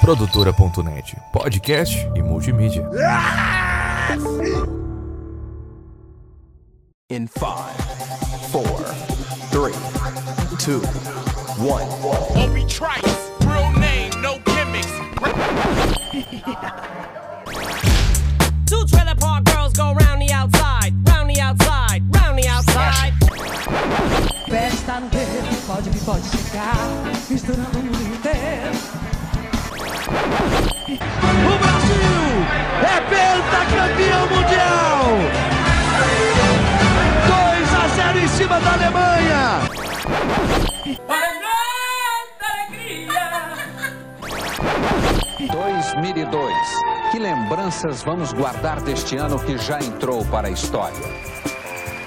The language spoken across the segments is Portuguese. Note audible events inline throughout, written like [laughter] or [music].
Produtora.net, podcast e multimídia. In five, four, three, two, one. Obi Trice, real name, no gimmicks. [laughs] Two trailer park girls go round the outside, round the outside, round the outside. Festa no dedo, pode vir, pode chegar, misturando o mundo inteiro. O Brasil é pentacampeão mundial! 2 a 0 em cima da Alemanha! Para alegria. 2002. Que lembranças vamos guardar deste ano que já entrou para a história?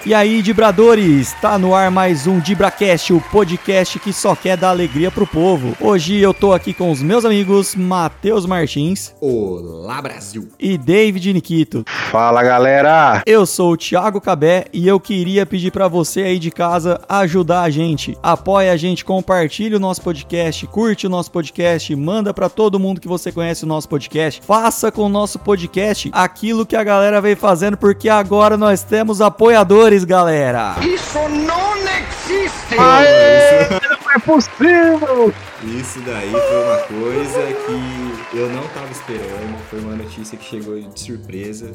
E aí, Dibradores, tá no ar mais um DibraCast, o podcast que só quer dar alegria pro povo. Hoje eu tô aqui com os meus amigos Matheus Martins Olá, Brasil! e David Nikito. Fala galera! Eu sou o Thiago Cabé e eu queria pedir pra você aí de casa ajudar a gente. Apoia a gente, compartilha o nosso podcast, curte o nosso podcast, manda pra todo mundo que você conhece o nosso podcast. Faça com o nosso podcast aquilo que a galera vem fazendo, porque agora nós temos apoiadores, galera. Isso não existe! Aê! Não é possível! Isso daí foi uma coisa que eu não tava esperando. Foi uma notícia que chegou de surpresa.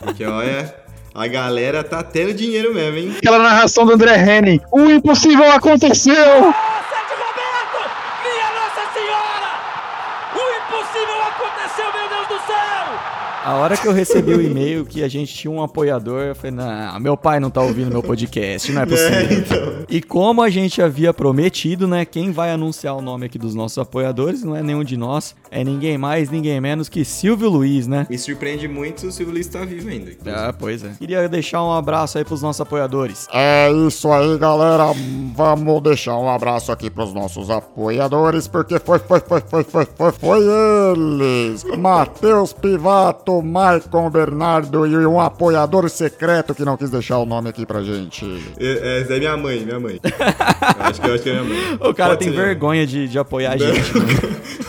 Porque olha, a galera tá tendo dinheiro mesmo, hein? Aquela narração do André Henning. O impossível aconteceu! Sete Roberto, minha Nossa Senhora! O impossível aconteceu, meu Deus do céu! A hora que eu recebi o e-mail que a gente tinha um apoiador, eu falei, não, meu pai não tá ouvindo meu podcast, não é [laughs] possível. É, então. E como a gente havia prometido, né, quem vai anunciar o nome aqui dos nossos apoiadores não é nenhum de nós, é ninguém mais, ninguém menos que Silvio Luiz, né? Me surpreende muito o Silvio Luiz tá vivo ainda. Ah, pois é. Queria deixar um abraço aí pros nossos apoiadores. É isso aí, galera. Vamos deixar um abraço aqui pros nossos apoiadores, porque foi, foi, foi, foi, foi, foi, foi eles. Matheus Pivato, Maicon Bernardo e um apoiador secreto que não quis deixar o nome aqui pra gente. É, essa é minha mãe, minha mãe. [laughs] Acho que, eu acho que é minha mãe. O cara Pode tem vergonha de, de apoiar a gente. né? [laughs]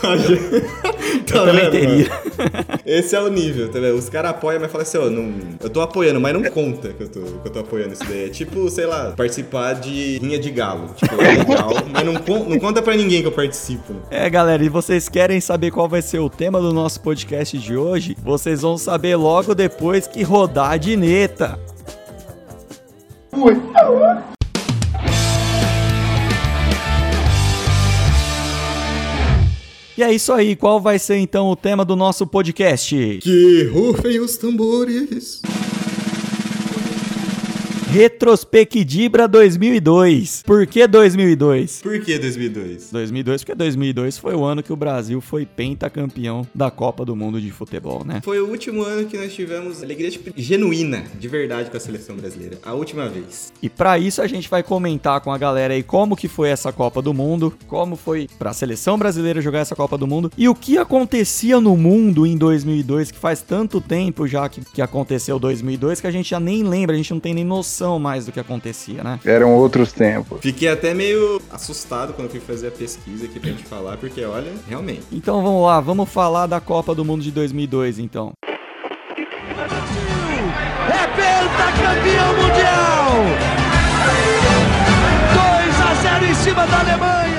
tá Eu também teria. mano? Esse é o nível, tá vendo? Os caras apoiam, mas falam assim, ó, não, eu tô apoiando, mas não conta que eu tô, que eu tô apoiando isso daí. É tipo, sei lá, participar de rinha de galo. Tipo, é legal, [laughs] mas não, con- não conta pra ninguém que eu participo. É, galera, e vocês querem saber qual vai ser o tema do nosso podcast de hoje? Vocês vão saber logo depois que rodar a dineta. E é isso aí, qual vai ser então o tema do nosso podcast? Que rufem os tambores. Retrospectibra 2002. Por que 2002? Por que 2002? 2002 porque 2002 foi o ano que o Brasil foi pentacampeão da Copa do Mundo de Futebol, né? Foi o último ano que nós tivemos alegria tipo, genuína, de verdade, com a seleção brasileira. A última vez. E pra isso a gente vai comentar com a galera aí como que foi essa Copa do Mundo, como foi pra seleção brasileira jogar essa Copa do Mundo e o que acontecia no mundo em 2002, que faz tanto tempo já que, que aconteceu 2002 que a gente já nem lembra, a gente não tem nem noção mais do que acontecia, né? Eram outros tempos. Fiquei até meio assustado quando fui fazer a pesquisa aqui pra gente falar, porque olha, realmente. Então vamos lá, vamos falar da Copa do Mundo de 2002 então. É pentacampeão mundial! 2 a 0 em cima da Alemanha!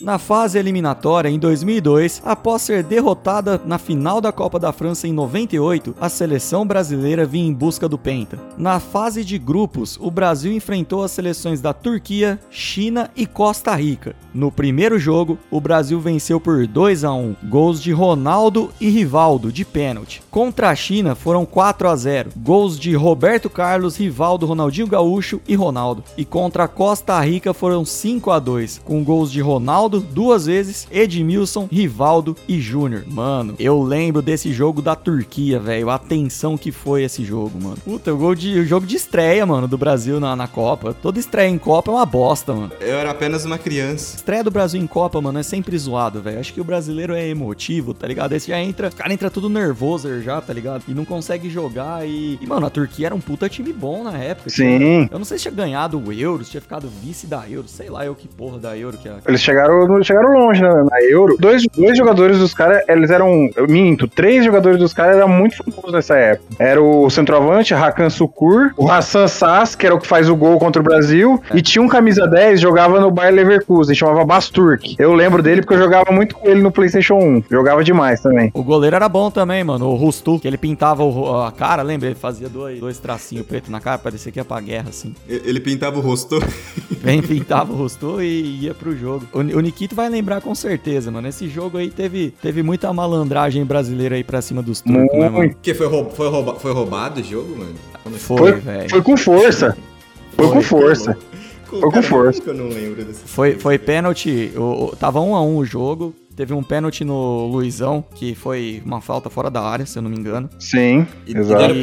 Na fase eliminatória em 2002, após ser derrotada na final da Copa da França em 98, a seleção brasileira vinha em busca do Penta. Na fase de grupos, o Brasil enfrentou as seleções da Turquia, China e Costa Rica. No primeiro jogo, o Brasil venceu por 2 a 1, gols de Ronaldo e Rivaldo de pênalti. Contra a China foram 4 a 0, gols de Roberto Carlos, Rivaldo, Ronaldinho Gaúcho e Ronaldo. E contra a Costa Rica foram 5 a 2, com gols de Ronaldo Duas vezes, Edmilson, Rivaldo e Júnior. Mano, eu lembro desse jogo da Turquia, velho. A tensão que foi esse jogo, mano. Puta, o, gol de, o jogo de estreia, mano, do Brasil na, na Copa. Toda estreia em Copa é uma bosta, mano. Eu era apenas uma criança. Estreia do Brasil em Copa, mano, é sempre zoado, velho. Acho que o brasileiro é emotivo, tá ligado? Esse já entra, o cara entra tudo nervoso já, tá ligado? E não consegue jogar e... e, mano, a Turquia era um puta time bom na época. Sim. Tinha- eu não sei se tinha ganhado o Euro, se tinha ficado vice da Euro, sei lá eu que porra da Euro que é. Eles chegaram, chegaram longe né, na Euro. Dois, dois jogadores dos caras, eles eram. Eu minto, três jogadores dos caras eram muito famosos nessa época. Era o centroavante, Hakan Sukur, o Hassan Sass, que era o que faz o gol contra o Brasil, e tinha um camisa 10, jogava no Bayer Leverkusen, chamava Basturk. Eu lembro dele porque eu jogava muito com ele no PlayStation 1. Jogava demais também. O goleiro era bom também, mano. O Rustu, que ele pintava o a cara, lembra? Ele fazia dois, dois tracinhos pretos na cara, parecia que ia pra guerra, assim. Ele pintava o rosto. Bem [laughs] pintava o Rustu e ia pro jogo. O, o Nikito vai lembrar com certeza, mano. Esse jogo aí teve, teve muita malandragem brasileira aí pra cima dos turcos, né, mano? Que foi, roub- foi, rouba- foi roubado o jogo, mano? Foi, Foi, velho. foi com força. Foi com força. Foi com força. Eu não lembro desse Foi, foi pênalti. O, o- tava um a um o jogo. Teve um pênalti no Luizão, que foi uma falta fora da área, se eu não me engano. Sim, E, e exato.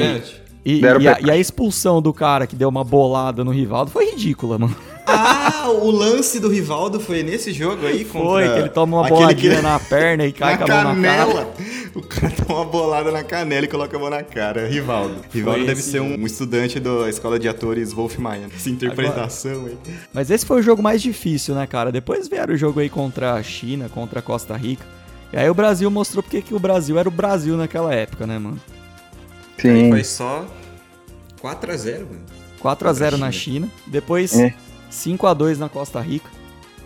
E, Deram e a, pênalti. e a expulsão do cara que deu uma bolada no Rivaldo foi ridícula, mano. Ah, o lance do Rivaldo foi nesse jogo aí? Contra... Foi, que ele toma uma boladinha que- na perna e cai na com a mão na cara. canela. O cara toma uma bolada na canela e coloca a mão na cara. Rivaldo. Rivaldo deve esse ser um, um estudante da escola de atores Wolf Maia. Essa interpretação aí. Mas esse foi o jogo mais difícil, né, cara? Depois vieram o jogo aí contra a China, contra a Costa Rica. E aí o Brasil mostrou porque que o Brasil era o Brasil naquela época, né, mano? Aí Sim. foi só 4x0, mano. 4x0 na China. China. Depois É. 5x2 na Costa Rica.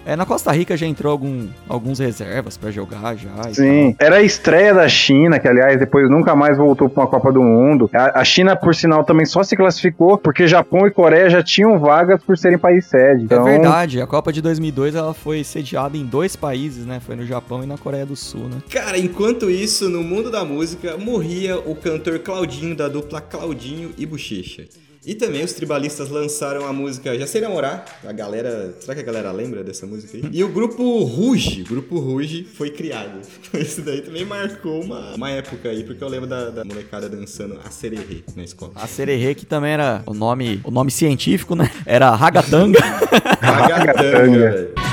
É, na Costa Rica já entrou algum, alguns reservas pra jogar já. Sim, era a estreia da China, que aliás depois nunca mais voltou para uma Copa do Mundo. A, a China, por sinal, também só se classificou porque Japão e Coreia já tinham vagas por serem país sede. Então, É verdade, a Copa de 2002 ela foi sediada em dois países, né? Foi no Japão e na Coreia do Sul, né? Cara, enquanto isso, no mundo da música, morria o cantor Claudinho da dupla Claudinho e Bochecha. E também os tribalistas lançaram a música Já Sei Namorar. A galera. Será que a galera lembra dessa música aí? E o grupo Ruge, o grupo Ruge foi criado. [laughs] Isso daí também marcou uma, uma época aí, porque eu lembro da, da molecada dançando a sererê na escola. A Sererê, que também era o nome, o nome científico, né? Era Ragatanga. [laughs] Ragatanga, velho.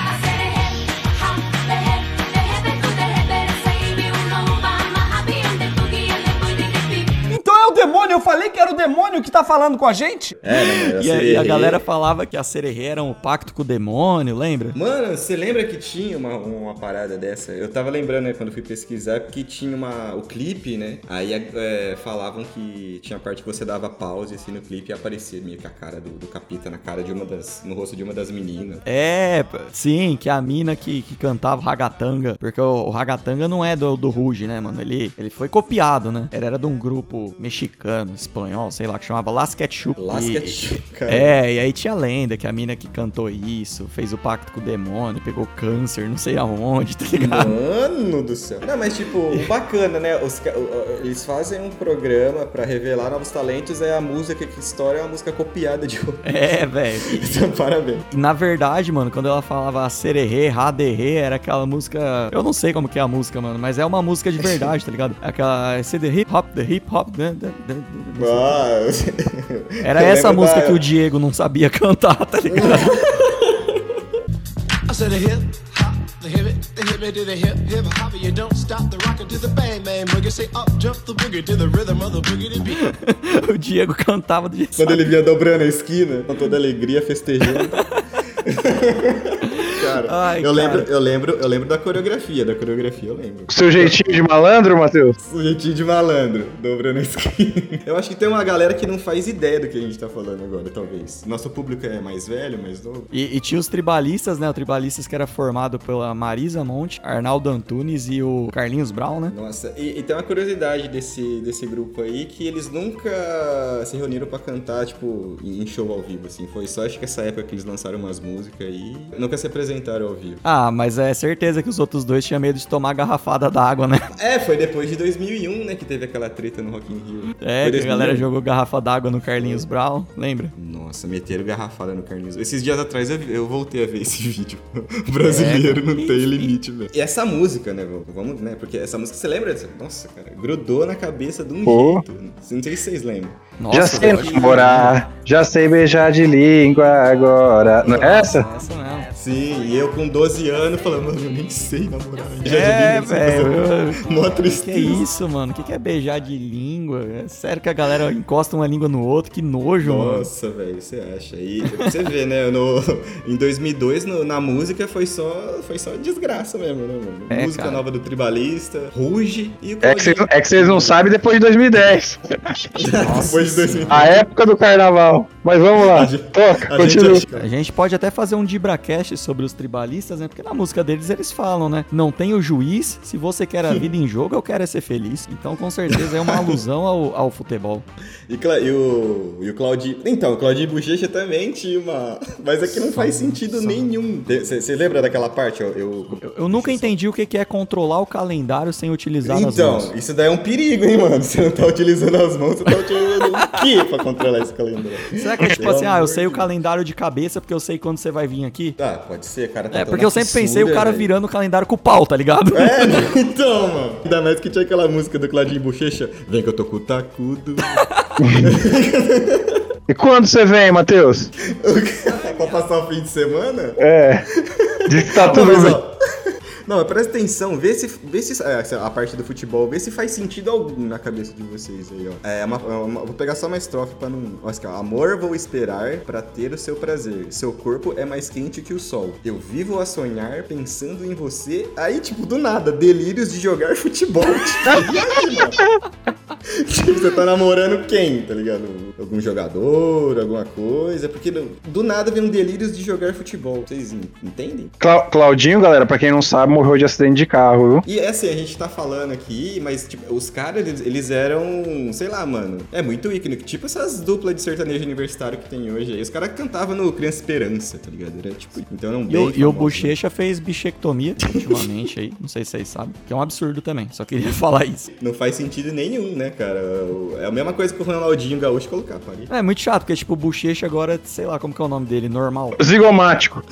Demônio que tá falando com a gente? É, né, e, a, e a galera falava que a Sererê era um pacto com o demônio, lembra? Mano, você lembra que tinha uma, uma parada dessa? Eu tava lembrando, né, quando fui pesquisar, que tinha uma, o clipe, né? Aí é, falavam que tinha a parte que você dava pause assim no clipe e aparecia meio que a cara do, do capita na cara de uma das. no rosto de uma das meninas. É, sim, que a mina que, que cantava Ragatanga, porque o, o Ragatanga não é do, do Ruge, né, mano? Ele, ele foi copiado, né? Ele era de um grupo mexicano, espanhol, sei lá, que chamava Las Ketchup. Las E- Ketchup, cara. É, e aí tinha a lenda que a mina que cantou isso, fez o pacto com o demônio, pegou câncer, não sei aonde, tá ligado? Mano do céu. Não, mas tipo, o bacana, né? Os eles fazem um programa pra revelar novos talentos, é a música que estoura é uma música copiada de outra. É, velho. Então, parabéns. Na verdade, mano, quando ela falava sererê, raderê, era aquela música. Eu não sei como que é a música, mano, mas é uma música de verdade, tá ligado? Aquela. The hip hop, the hip hop. né, né, [laughs] Era eu essa música da- que o Diego não sabia [laughs] cantar, tá ligado? I said the hip hop, the hip it, the hip it to the hip hip hop. You don't stop the rockin' to the bang bang boogie. Say up jump the boogie to the rhythm of the boogie to beat. [laughs] o Diego cantava do jeito Quando ele vinha dobrando a esquina, com toda alegria, festejando. Cara, Ai, eu, cara. Lembro, eu lembro, eu lembro da coreografia, da coreografia eu lembro. seu jeitinho de malandro, Matheus? Sujeitinho de malandro, dobrando a esquina. Eu acho que tem uma galera que não faz ideia do que a gente tá falando agora, talvez. Nosso público é mais velho, mais novo. E, e tinha os tribalistas, né? O tribalistas que era formado pela Marisa Monte, Arnaldo Antunes e o Carlinhos Brown, né? Nossa, e, e tem uma curiosidade desse, desse grupo aí, que eles nunca se reuniram pra cantar, tipo, em show ao vivo, assim. Foi só, acho que essa época que eles lançaram umas músicas aí. Nunca se apresentaram ao vivo. Ah, mas é certeza que os outros dois tinham medo de tomar garrafada d'água, né? É, foi depois de 2001, né, que teve aquela treta no Rock in Rio. É, Foi que a galera 2001? jogou garrafa d'água no Carlinhos Brown, lembra? Nossa. Nossa, meteram garrafada no Carlinhos. Esses dias atrás eu, eu voltei a ver esse [laughs] vídeo. O brasileiro É, não tem limite, velho. E essa música, né, vô? vamos, né? Porque essa música, você lembra dessa? Nossa, cara, grudou na cabeça de um Pô. jeito. Não sei se vocês lembram. já sei namorar, já sei beijar de língua agora. Não é essa? Essa mesmo. Sim, e eu com 12 anos falando, mano, eu nem sei namorar. É, velho. Mó Que tristeza. isso, mano? O que que é beijar de língua? É sério que a galera encosta uma língua no outro? Que nojo, mano. Nossa, velho, você acha? E você vê, né? No, em 2002, no- na música, foi só, foi só desgraça mesmo, né, mano? É, música cara. nova do Tribalista, Ruge e o É que, vocês, Claudinho. é que vocês não sabem depois de 2010. [laughs] Depois de 2002. A época do carnaval. Mas vamos lá. Toca, a gente continua. acha- A gente pode até fazer um Dibracast sobre os tribalistas, né? Porque na música deles eles falam, né? Não tem o juiz, se você quer a vida em jogo, eu quero é ser feliz. Então, com certeza, é uma [laughs] alusão ao, ao futebol. E, e o, e o Claudinho. Então, o Claudinho Bochecha também tinha uma. Mas aqui não faz sentido nenhum. Você lembra daquela parte? ó? Eu, Eu, eu nunca entendi o que que é controlar o calendário sem utilizar as Então, mãos. isso daí é um perigo, hein, mano? Você não tá utilizando as mãos, você tá utilizando o quê pra controlar esse calendário? Será que é tipo assim, ah, eu sei o calendário de cabeça porque eu sei quando você vai vir aqui? Tá, pode ser, cara. Tá É, porque eu sempre pensei o fissura, cara velho. virando o calendário com o pau, tá ligado? É, [laughs] então, mano. Ainda mais que tinha aquela música do Claudinho Bochecha. Vem que eu tô com o tacudo. [laughs] E quando você vem, Matheus? [laughs] pra passar o fim de semana? É. Diz que tá tudo mas, bem. ó, Não, presta atenção, vê se, vê se é, a parte do futebol, vê se faz sentido algum na cabeça de vocês aí, ó. É, uma, uma- vou pegar só uma estrofe pra não. Olha aqui, ó. Amor, vou esperar pra ter o seu prazer. Seu corpo é mais quente que o sol. Eu vivo a sonhar pensando em você. Aí, tipo, do nada, delírios de jogar futebol. [laughs] Tipo? [laughs] Tipo, você tá namorando quem, tá ligado? Algum jogador, alguma coisa. Porque do do nada vem um delírios de jogar futebol. Vocês en- entendem? Clau- Claudinho, galera, pra quem não sabe, morreu de acidente de carro, viu? E é assim, a gente tá falando aqui, mas tipo, os caras, eles, eles eram, sei lá, mano, é muito ícone. Tipo essas duplas de sertanejo universitário que tem hoje aí. Os caras cantavam no Criança Esperança, tá ligado? Era tipo, então eram E bem o, e o né? Bochecha fez bichectomia [laughs] ultimamente aí, não sei se vocês sabem, que é um absurdo também, só queria [laughs] falar isso. Não faz sentido nenhum, né, cara? É a mesma coisa que o Ronaldinho Gaúcho colocar, parei. É muito chato, porque tipo, o Bochecha agora, sei lá como que é o nome dele, normal. Zigomático.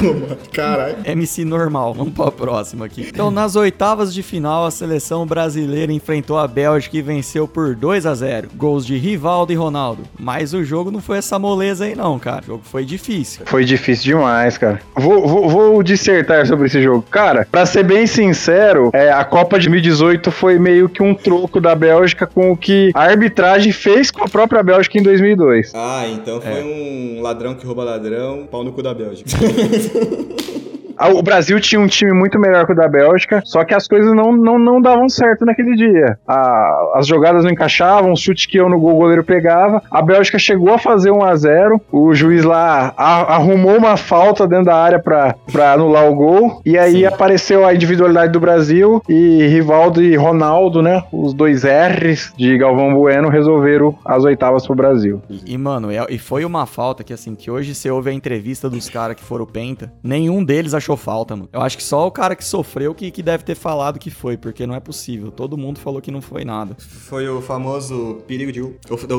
[laughs] Caralho. MC normal, vamos pra próxima aqui. Então, nas oitavas de final, a seleção brasileira enfrentou a Bélgica e venceu por 2 a 0 Gols de Rivaldo e Ronaldo. Mas o jogo não foi essa moleza aí não, cara. O jogo foi difícil. Foi difícil demais, cara. Vou, vou, vou dissertar sobre esse jogo. Cara, pra ser bem sincero, é, a Copa de 2018 foi meio que um troco da Bélgica com o que a arbitragem fez com a própria Bélgica em 2002. Ah, então foi um ladrão que rouba ladrão, pau no cu da Bélgica. [laughs] Ah, O Brasil tinha um time muito melhor que o da Bélgica, só que as coisas não, não, não davam certo naquele dia. A- as jogadas não encaixavam, os chutes que iam no gol, o goleiro pegava. A Bélgica chegou a fazer 1 a 0 o juiz lá a- arrumou uma falta dentro da área pra, pra anular o gol, e aí apareceu a individualidade do Brasil e Rivaldo e Ronaldo, né, os dois R's de Galvão Bueno resolveram as oitavas pro Brasil. E, mano, é- e foi uma falta que, assim, que hoje você ouve a entrevista dos caras que foram penta, nenhum deles achou falta, mano. Eu acho que só o cara que sofreu que, que deve ter falado que foi, porque não é possível. Todo mundo falou que não foi nada. Foi o famoso perigo de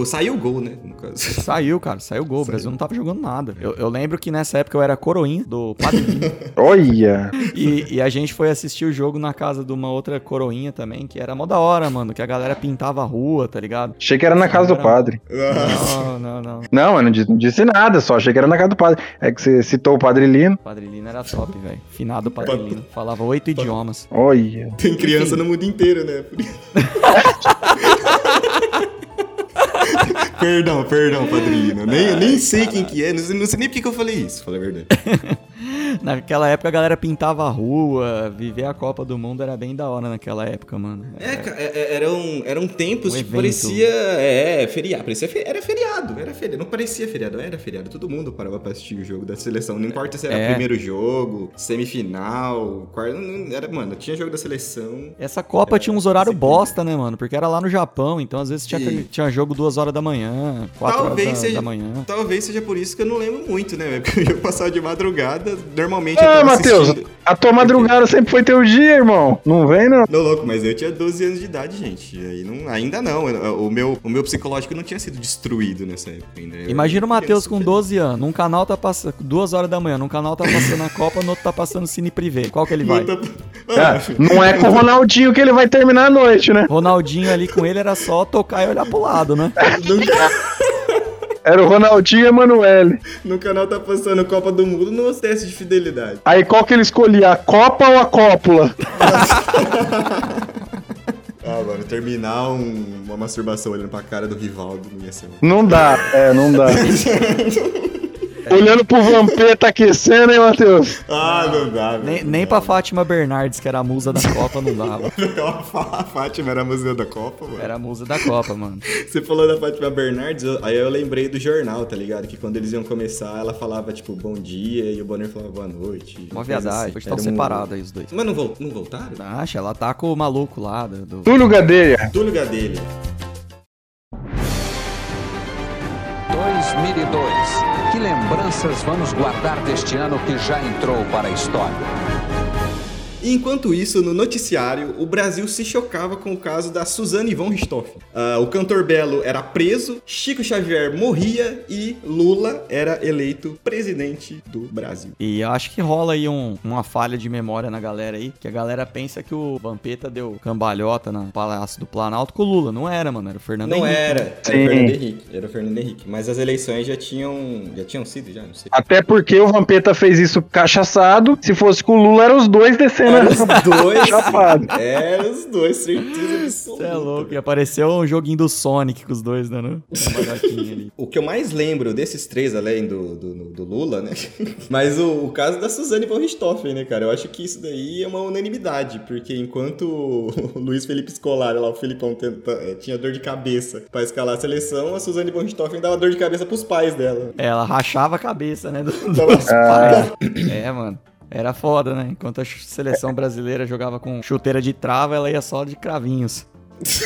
Saiu o gol, né? No caso. [laughs] Saiu, cara, saiu o gol. O Brasil não tava jogando nada. Eu, eu lembro que nessa época eu era coroinha do padrinho. [laughs] Olha! e, e a gente foi assistir o jogo na casa de uma outra coroinha também, que era mó da hora, mano. Que a galera pintava a rua, tá ligado? Achei que era na casa do padre. Não, não, não. Não, eu não disse, não disse nada, só achei que era na casa do padre. É que você citou o Padre Lino. Padre Lino era top, velho. Finado Padre Lino. Falava oito idiomas. Olha. Tem criança no mundo inteiro, né? [laughs] perdão, perdão, padrinho. Nem, nem sei quem que é, não sei, não sei nem por que que eu falei isso, falei a verdade. [laughs] [laughs] Naquela época a galera pintava a rua, viver a Copa do Mundo era bem da hora naquela época, mano. É, é, é, eram, eram tempos Um que evento. parecia. É, feriado. Parecia, era feriado, era feriado. Não parecia feriado, era feriado. Todo mundo parava pra assistir o jogo da seleção. Não importa se era É. primeiro jogo, semifinal, quarto. Era, mano, tinha jogo da seleção. Essa Copa tinha uns horários bosta, né, mano? Porque era lá no Japão, então às vezes tinha, E- tinha jogo duas horas da manhã, quatro Talvez horas da, seja, da manhã. talvez seja por isso que eu não lembro muito, né? [laughs] Porque eu passava de madrugada, normalmente eu Ah, tava Matheus, assistindo- a tua madrugada sempre foi teu dia, irmão. Não vem, não. Não, louco, mas eu tinha 12 anos de idade, gente. E aí não, ainda não. eu- O meu, o meu psicológico não tinha sido destruído nessa época ainda. Eu- Imagina o eu Matheus com feliz. 12 anos. Num canal tá passando. duas horas da manhã. Num canal tá passando a Copa, no outro tá passando Cine Privé. Qual que ele vai? Não tá- Ah, não é com o Ronaldinho que ele vai terminar a noite, né? Ronaldinho ali com ele era só tocar e olhar pro lado, né? Era o Ronaldinho e Emanuele. No canal tá passando Copa do Mundo nos testes de fidelidade. Aí qual que ele escolhia? A Copa ou a Cópula? [laughs] Ah, mano, terminar um- uma masturbação olhando pra cara do Rivaldo não ia ser. Não dá, é, não dá. [laughs] Olhando pro Vampeta aquecendo, hein, Matheus? Ah, não dá, velho. Nem, nem pra Fátima Bernardes, que era a musa da Copa, não dava. [laughs] A Fátima era a música da Copa, mano. Era a musa da Copa, mano. Você falou da Fátima Bernardes, aí eu lembrei do jornal, tá ligado? Que quando eles iam começar, ela falava, tipo, bom dia, e o Bonner falava boa noite. Uma viadagem. assim. Hoje estão um- separados aí os dois. Mas não, vol- não voltaram? Acha, ela tá com o maluco lá. Do, do- Túlio Gadelha. Túlio Gadelha. 2002. Lembranças vamos guardar deste ano que já entrou para a história? E enquanto isso, no noticiário, o Brasil se chocava com o caso da Suzane von Richthofen. Ah, o cantor Belo era preso, Chico Xavier morria e Lula era eleito presidente do Brasil. E eu acho que rola aí um- uma falha de memória na galera aí, que a galera pensa que o Vampeta deu cambalhota no Palácio do Planalto com o Lula. Não era, mano, era o Fernando Não Henrique. era, né? era o Fernando Henrique, era o Fernando Henrique. Mas as eleições já tinham, já tinham sido, já, não sei. Até porque o Vampeta fez isso cachaçado. Se fosse com o Lula, eram os dois descendo. Eram os dois, Chapado. eram os dois, certeza Você absoluta. é louco. E apareceu um joguinho do Sonic com os dois, né? né? O que eu mais lembro desses três, além do, do, do Lula, né? [laughs] Mas o, o caso da Suzane von Richthofen, né, cara? Eu acho que isso daí é uma unanimidade, porque enquanto o Luiz Felipe Scolari, lá, o Felipão, tenta, eh, tinha dor de cabeça pra escalar a seleção, a Suzane von Richthofen dava dor de cabeça pros pais dela. Ela rachava a cabeça, né? Do, dos pais. É, mano. Era foda, né? Enquanto a seleção brasileira jogava com chuteira de trava, ela ia só de cravinhos.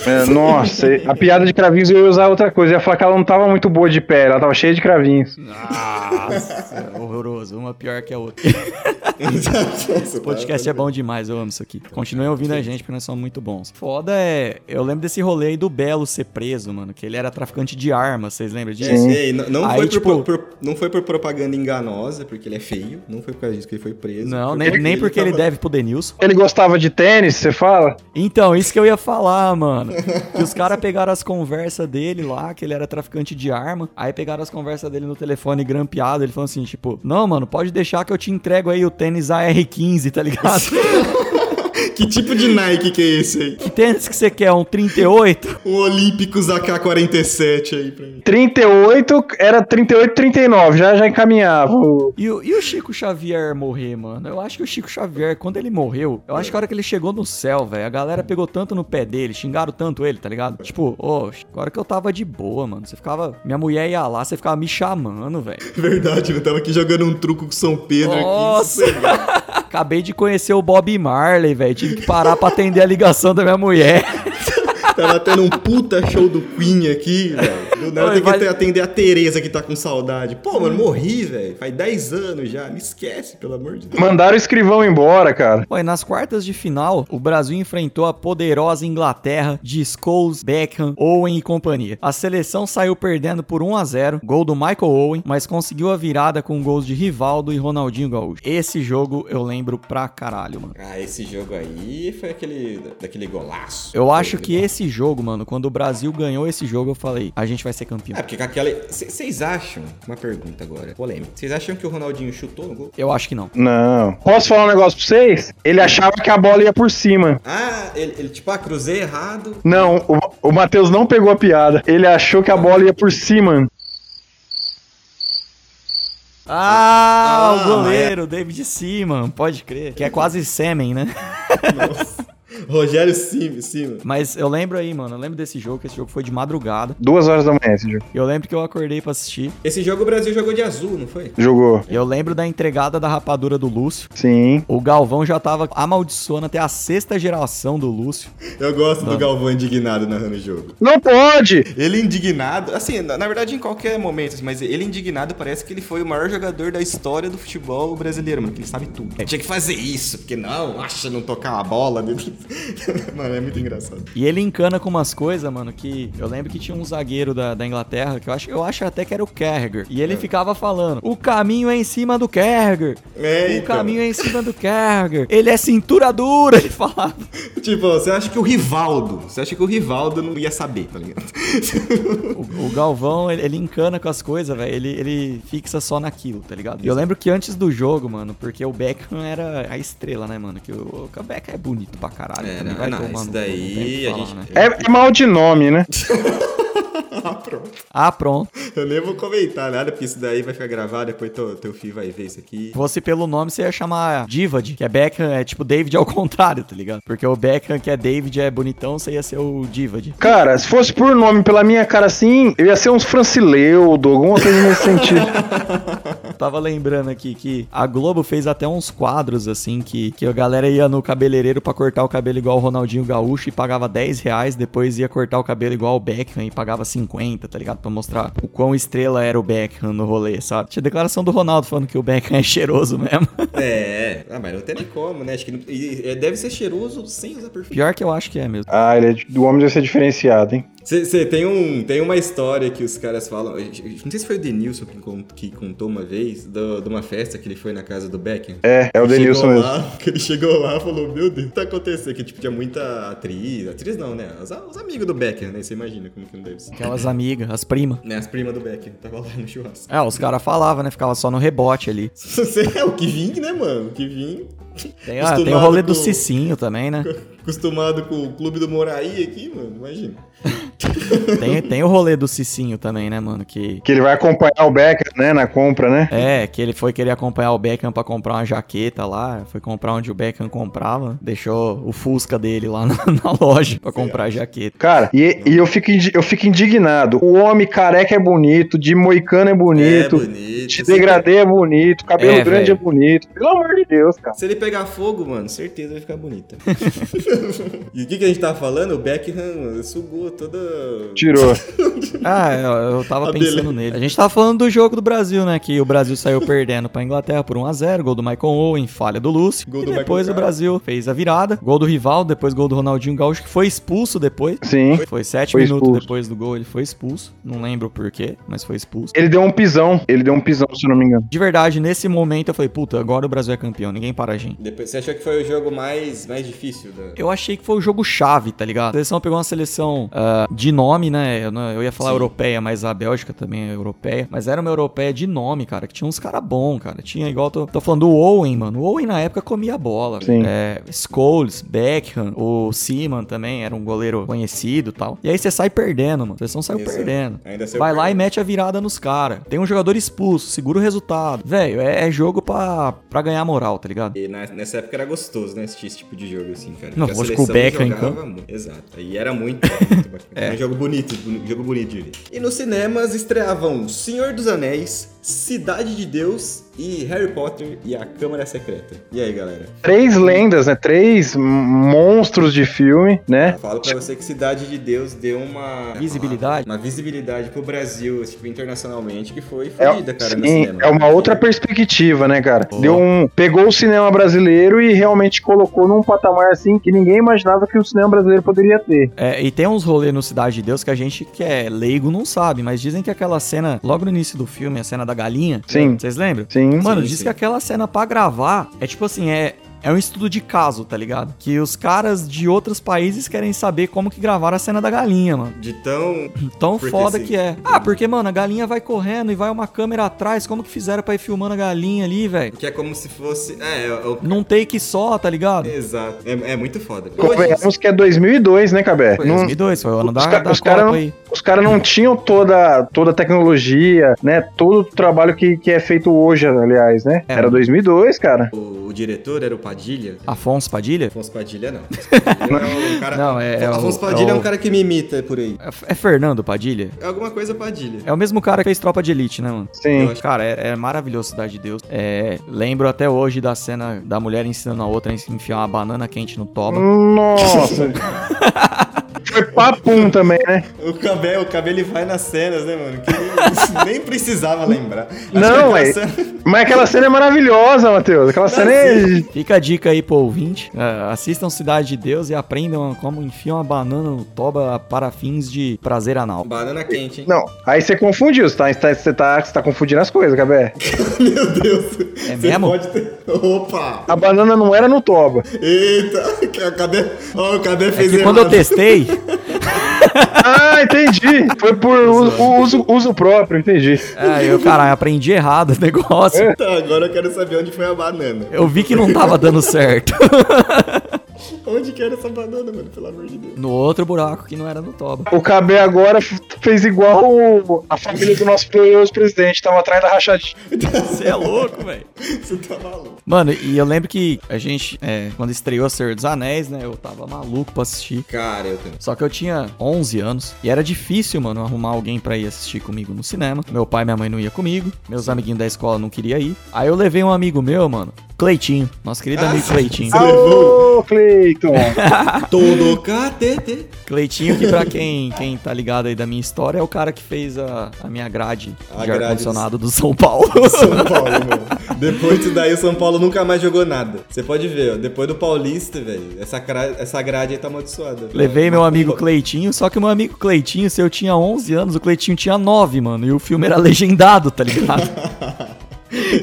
É, nossa, a piada de cravinhos eu ia usar outra coisa. Eu ia falar que ela não tava muito boa de pé, ela tava cheia de cravinhos. Nossa, horroroso. Uma pior que a outra. [laughs] O podcast é bom demais, eu amo isso aqui. Continuem ouvindo a gente, porque nós somos muito bons. Foda é. Eu lembro desse rolê aí do Belo ser preso, mano. Que ele era traficante de armas, vocês lembram disso? É, é, não, não Aí, foi tipo- por, por- não foi por propaganda enganosa, porque ele é feio. Não foi por causa disso que ele foi preso. Não, nem, nem porque ele tava- deve pro Denilson. Ele gostava de tênis, você fala? Então, isso que eu ia falar, mano. Que os caras pegaram as conversas dele lá, que ele era traficante de arma. Aí pegaram as conversas dele no telefone grampeado. Ele falou assim, tipo, não, mano, pode deixar que eu te entrego aí o tênis AR15, tá ligado? [laughs] Que tipo de Nike que é esse aí? que tênis que você quer? Um 38? Um Olímpicos AK-47 aí pra mim. 38, era 38, 39, já, já encaminhava. E, o- e o Chico Xavier morrer, mano? Eu acho que o Chico Xavier, quando ele morreu, eu acho que a hora que ele chegou no céu, velho, a galera pegou tanto no pé dele, xingaram tanto ele, tá ligado? Tipo, ô, agora que eu tava de boa, mano. Você ficava. Minha mulher ia lá, você ficava me chamando, velho. [laughs] Verdade, eu tava aqui jogando um truco com São Pedro Nossa! aqui. [laughs] Acabei de conhecer o Bob Marley, velho. Tive que parar pra atender a ligação da minha mulher. [laughs] Tava tendo um puta show do Queen aqui, velho. Do nada tem que atender a Tereza que tá com saudade. Pô, mano, morri, velho. Faz 10 anos já. Me esquece, pelo amor de Deus. Mandaram o escrivão embora, cara. Pô, e nas quartas de final, o Brasil enfrentou a poderosa Inglaterra de Scholes, Beckham, Owen e companhia. A seleção saiu perdendo por 1 a 0 gol do Michael Owen, mas conseguiu a virada com gols de Rivaldo e Ronaldinho Gaúcho. Esse jogo eu lembro pra caralho, mano. Ah, esse jogo aí foi aquele daquele golaço. Eu acho que esse jogo, mano, quando o Brasil ganhou esse jogo, eu falei, a gente vai ser campeão. É, porque com aquela. Vocês acham? Uma pergunta agora, polêmica. Vocês acham que o Ronaldinho chutou no gol? Eu acho que não. Não. Posso falar um negócio pra vocês? Ele achava que a bola ia por cima. Ah, ele, ele tipo, ah, cruzei errado. Não, o, o Matheus não pegou a piada. Ele achou que a bola ia por cima. Ah, Ah, o goleiro, David Seaman, pode crer. Que é quase sêmen, né? [laughs] Rogério Sim, Sim. Mas eu lembro aí, mano, eu lembro desse jogo, que esse jogo foi de madrugada. Duas horas da manhã esse jogo. Eu lembro que eu acordei pra assistir. Esse jogo o Brasil jogou de azul, não foi? Jogou. Eu lembro da entregada da rapadura do Lúcio. Sim. O Galvão já tava amaldiçoando até a sexta geração do Lúcio. Eu gosto do Galvão indignado narrando o jogo. Não pode! Ele indignado, assim, na, na verdade em qualquer momento, assim, mas ele indignado parece que ele foi o maior jogador da história do futebol brasileiro, mano, que ele sabe tudo. Tinha que fazer isso, porque não, acha não tocar a bola. [laughs] mano, é muito engraçado. E ele encana com umas coisas, mano, que eu lembro que tinha um zagueiro da, da Inglaterra, que eu acho, eu acho até que era o Carragher. E ele ficava falando: o caminho é em cima do Carragher. É, o então. caminho é em cima do Carragher. Ele é cintura dura, [laughs] ele falava. Tipo, você acha que o Rivaldo, você acha que o Rivaldo não ia saber, tá ligado? [laughs] O, o Galvão, ele, ele encana com as coisas, velho. Ele, ele fixa só naquilo, tá ligado? E eu lembro que antes do jogo, mano, porque o Beckham era a estrela, né, mano? Que o, o Beckham é bonito pra caralho. É, também não, vai não, tomar isso daí que a falar, gente- né? É, é mal de nome, né? [laughs] [laughs] ah, pronto. Ah, pronto. Eu nem vou comentar nada, porque isso daí vai ficar gravado, depois teu, teu filho vai ver isso aqui. Se fosse pelo nome, você ia chamar Divad, que é Beckham, é tipo David ao [laughs] contrário, tá ligado? Porque o Beckham, que é David, é bonitão, você ia ser o Divad. Cara, se fosse por nome, pela minha cara assim, eu ia ser uns Francileudo, alguma coisa nesse sentido. [laughs] Tava lembrando aqui que a Globo fez até uns quadros, assim, que, que a galera ia no cabeleireiro pra cortar o cabelo igual o Ronaldinho Gaúcho e pagava 10 reais, depois ia cortar o cabelo igual o Beckham e pagava 50, tá ligado? Pra mostrar o quão estrela era o Beckham no rolê, sabe? Tinha declaração do Ronaldo falando que o Beckham [laughs] é cheiroso mesmo. É, ah, mas não tem nem como, né? Acho que não- deve ser cheiroso sem usar perfume. Pior que eu acho que é mesmo. Ah, ele é de- do homem deve ser diferenciado, hein? Você tem, um, tem uma história que os caras falam. Não sei se foi o Denilson que, con- que contou uma vez do- de uma festa que ele foi na casa do Beckham. É, é o Denilson mesmo. lá, [laughs] que ele chegou lá e falou: Meu Deus, o que tá acontecendo? Que tipo, tinha muita atriz. Atriz não, né? Os, os amigos do Beckham, né? Você imagina como que não deve ser. Aquelas amigas, as primas. Né, [laughs] as primas do Beckham, tava lá no churrasco. É, os caras falavam, né? Ficava só no rebote ali. [laughs] Você é o que vim, né, mano? O que vim. Tem, ah, tem o rolê do Cicinho também, né? Acostumado com o clube do Moraí aqui, mano. Imagina. [laughs] Tem, tem o rolê do Cicinho também, né, mano? Que, Que ele vai acompanhar o Becker, né, na compra, né? É, que ele foi querer acompanhar o Beckham pra comprar uma jaqueta lá, foi comprar onde o Beckham comprava, deixou o Fusca dele lá [laughs] na, na loja pra comprar a jaqueta. Cara, e, e eu, fico, eu fico indignado. O homem careca é bonito, de moicano é bonito, É bonito. de degradê é bonito, cabelo É, grande velho. é bonito. Pelo amor de Deus, cara. Se ele pegar fogo, mano, certeza vai ficar bonita. [laughs] e o que, que a gente tava falando? O Beckham sugou toda. Tirou. [laughs] Ah, eu, eu tava A pensando beleza. nele. A gente tava falando do jogo do Brasil, né? Que o Brasil saiu perdendo pra Inglaterra por 1x0, gol do Michael Owen, falha do Lúcio. Gol e do depois Michael o Brasil fez a virada, gol do rival, depois gol do Ronaldinho Gaúcho, que foi expulso depois. Sim. Foi sete Foi minutos expulso. depois do gol, ele foi expulso. Não lembro por quê, mas foi expulso. Ele deu um pisão. Ele deu um pisão, se eu não me engano. De verdade, nesse momento eu falei, puta, agora o Brasil é campeão, ninguém para a gente. Depois, você achou que foi o jogo mais, mais difícil? Da... Eu achei que foi o jogo chave, tá ligado? A seleção pegou uma seleção ah, de nome, né? Eu, não- eu ia falar Sim. europeia, mas a Bélgica também é europeia. Mas era uma europeia de nome, cara, que tinha uns caras bons, cara. Tinha igual, tô, tô falando do Owen, mano. O Owen na época comia bola. Sim. É, Scholes, Beckham, o Seaman também era um goleiro conhecido e tal. E aí você sai perdendo, mano. A seleção saiu Isso. perdendo. Ainda Vai lá e mete a virada nos caras. Tem um jogador expulso, segura o resultado. Velho, é, é jogo pra, pra ganhar moral, tá ligado? E na- nessa época era gostoso, né? Assistir esse tipo de jogo, assim, cara. Não, hoje com o Beckham em jogava campo. muito. Exato. E era muito [laughs] bacana. É. Um jogo bonito, boni- jogo bonito, diria. E nos cinemas estreavam Senhor dos Anéis, Cidade de Deus e Harry Potter e a Câmara Secreta. E aí, galera? Três lendas, né? Três monstros de filme, né? Eu falo pra você que Cidade de Deus deu uma... Visibilidade? Uma visibilidade pro Brasil, tipo, internacionalmente, que foi É, fodida, cara, no sim, cinema. é uma outra perspectiva, né, cara? Deu um, pegou o cinema brasileiro e realmente colocou num patamar assim que ninguém imaginava que o cinema brasileiro poderia ter. É, e tem uns rolês no Cidade de Deus que a gente que é leigo não sabe, mas dizem que aquela cena, logo no início do filme, a cena da galinha. Sim. Vocês lembram? Sim. Mano, Sim, diz sim. que aquela cena pra gravar é tipo assim, é. É um estudo de caso, tá ligado? Que os caras de outros países querem saber como que gravaram a cena da galinha, mano. De tão... Tão Porque foda sim. que é. Ah, porque, mano, a galinha vai correndo e vai uma câmera atrás. Como que fizeram pra ir filmando a galinha ali, velho? Que é como se fosse... É, é, o- Num take só, tá ligado? Exato. É, é muito foda. Convenhamos que é 2002, né, Cabé? Foi Não- 2002, foi o ano os da, ca- da os Copa cara não- aí. Os caras não tinham toda, toda a tecnologia, né? Todo o trabalho que, que é feito hoje, aliás, né? É. Era 2002, cara. o diretor era o Padilha. Afonso Padilha? Afonso Padilha não. [laughs] Não, um cara- Não, é- é o- Afonso é Padilha é, o- um cara que me imita por aí. É, é Fernando Padilha? É alguma coisa Padilha. É o mesmo cara que fez Tropa de Elite, né, mano? Sim. Cara, é, é maravilhoso Cidade de Deus. É, lembro até hoje da cena da mulher ensinando a outra a enfiar uma banana quente no toba. Nossa. [laughs] Foi papum também, né? O Cabé, o Cabé ele vai nas cenas, né, mano? Que ele [laughs] nem precisava lembrar. Acho que Não, aquela é. cena- Mas aquela cena é maravilhosa, Matheus. Aquela cena é. Fica a dica aí pro ouvinte. é, assistam Cidade de Deus e aprendam como enfiar uma banana no toba para fins de prazer anal. Banana quente, hein? Não, aí você confundiu. Você tá, você tá, você tá, você tá confundindo as coisas, Cabé. [laughs] Meu Deus. É Você mesmo? pode ter... Opa! A banana não era no toba. Eita! que O Cabé, ó, o Cabé É fez que quando eu testei, [laughs] [laughs] Ah, entendi. Foi por uso, uso, uso próprio, entendi. é, eu, caralho, aprendi errado o negócio. Tá, agora eu quero saber onde foi a banana. Eu vi que não tava dando certo. [laughs] [laughs] Onde que era essa banana, mano? Pelo amor de Deus. No outro buraco que não era no toba. O Cabé agora fez igual o- a família do nosso glorioso presidente. Tava atrás da rachadinha. Você é louco, velho. [laughs] Você tá maluco. Mano, e eu lembro que a gente, é, quando estreou Senhor dos Anéis, né, eu tava maluco pra assistir. Cara, eu também. Só que eu tinha 11 anos e era difícil, mano, arrumar alguém pra ir assistir comigo no cinema. Meu pai e minha mãe não ia comigo, meus amiguinhos da escola não queriam ir. Aí eu levei um amigo meu, mano, Cleitinho, nosso querido amigo Cleitinho. Ô, Cleiton. [laughs] Todo KTT. Cleitinho, que pra quem, quem tá ligado aí da minha história, é o cara que fez a, a minha grade A de grade ar-condicionado do São Paulo. São Paulo, mano. Depois disso daí, o São Paulo nunca mais jogou nada. Você pode ver, ó. Depois do Paulista, velho, essa, essa grade aí tá amaldiçoada. Levei meu amigo Cleitinho, só que o meu amigo Cleitinho, se eu tinha 11 anos, o Cleitinho tinha 9, mano. E o filme era legendado, tá ligado? [laughs]